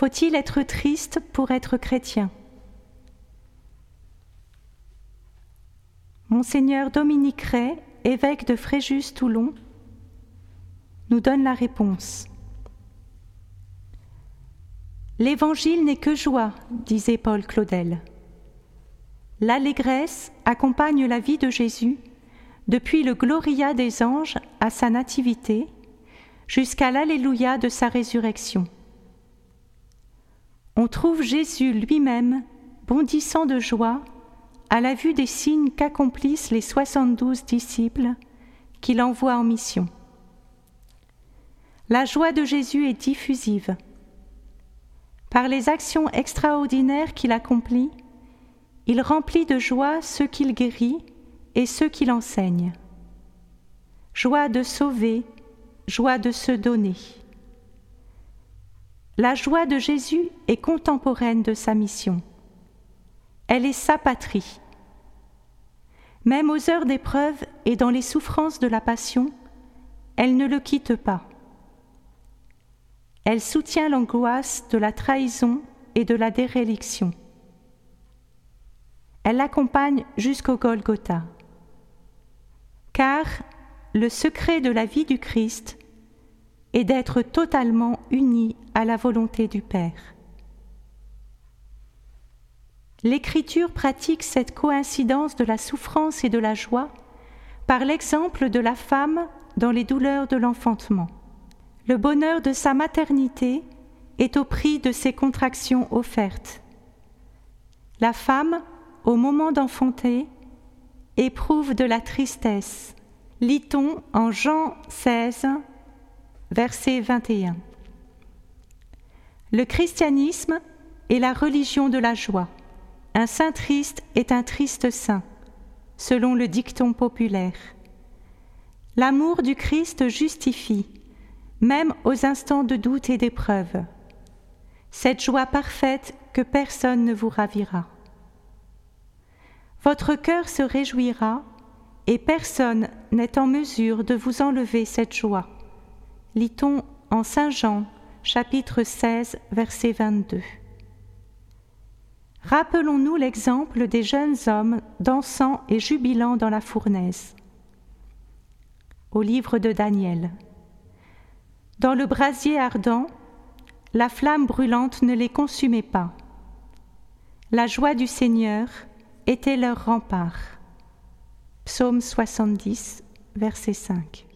Faut-il être triste pour être chrétien? Monseigneur Dominique Ray, évêque de Fréjus-Toulon, nous donne la réponse. L'Évangile n'est que joie, disait Paul Claudel. L'allégresse accompagne la vie de Jésus depuis le Gloria des anges à sa nativité jusqu'à l'Alléluia de sa résurrection. On trouve Jésus lui-même bondissant de joie à la vue des signes qu'accomplissent les soixante-douze disciples qu'il envoie en mission. La joie de Jésus est diffusive. Par les actions extraordinaires qu'il accomplit, il remplit de joie ceux qu'il guérit et ceux qu'il enseigne. Joie de sauver, joie de se donner. La joie de Jésus est contemporaine de sa mission. Elle est sa patrie. Même aux heures d'épreuve et dans les souffrances de la passion, elle ne le quitte pas. Elle soutient l'angoisse de la trahison et de la déréliction. Elle l'accompagne jusqu'au Golgotha. Car le secret de la vie du Christ est d'être totalement uni à la volonté du Père. L'Écriture pratique cette coïncidence de la souffrance et de la joie par l'exemple de la femme dans les douleurs de l'enfantement. Le bonheur de sa maternité est au prix de ses contractions offertes. La femme, au moment d'enfanter, éprouve de la tristesse. Lit-on en Jean 16, verset 21. Le christianisme est la religion de la joie. Un saint triste est un triste saint, selon le dicton populaire. L'amour du Christ justifie, même aux instants de doute et d'épreuve, cette joie parfaite que personne ne vous ravira. Votre cœur se réjouira et personne n'est en mesure de vous enlever cette joie. Lit-on en Saint Jean, chapitre 16, verset 22. Rappelons-nous l'exemple des jeunes hommes dansant et jubilant dans la fournaise. Au livre de Daniel. Dans le brasier ardent, la flamme brûlante ne les consumait pas. La joie du Seigneur était leur rempart. Psaume 70, verset 5.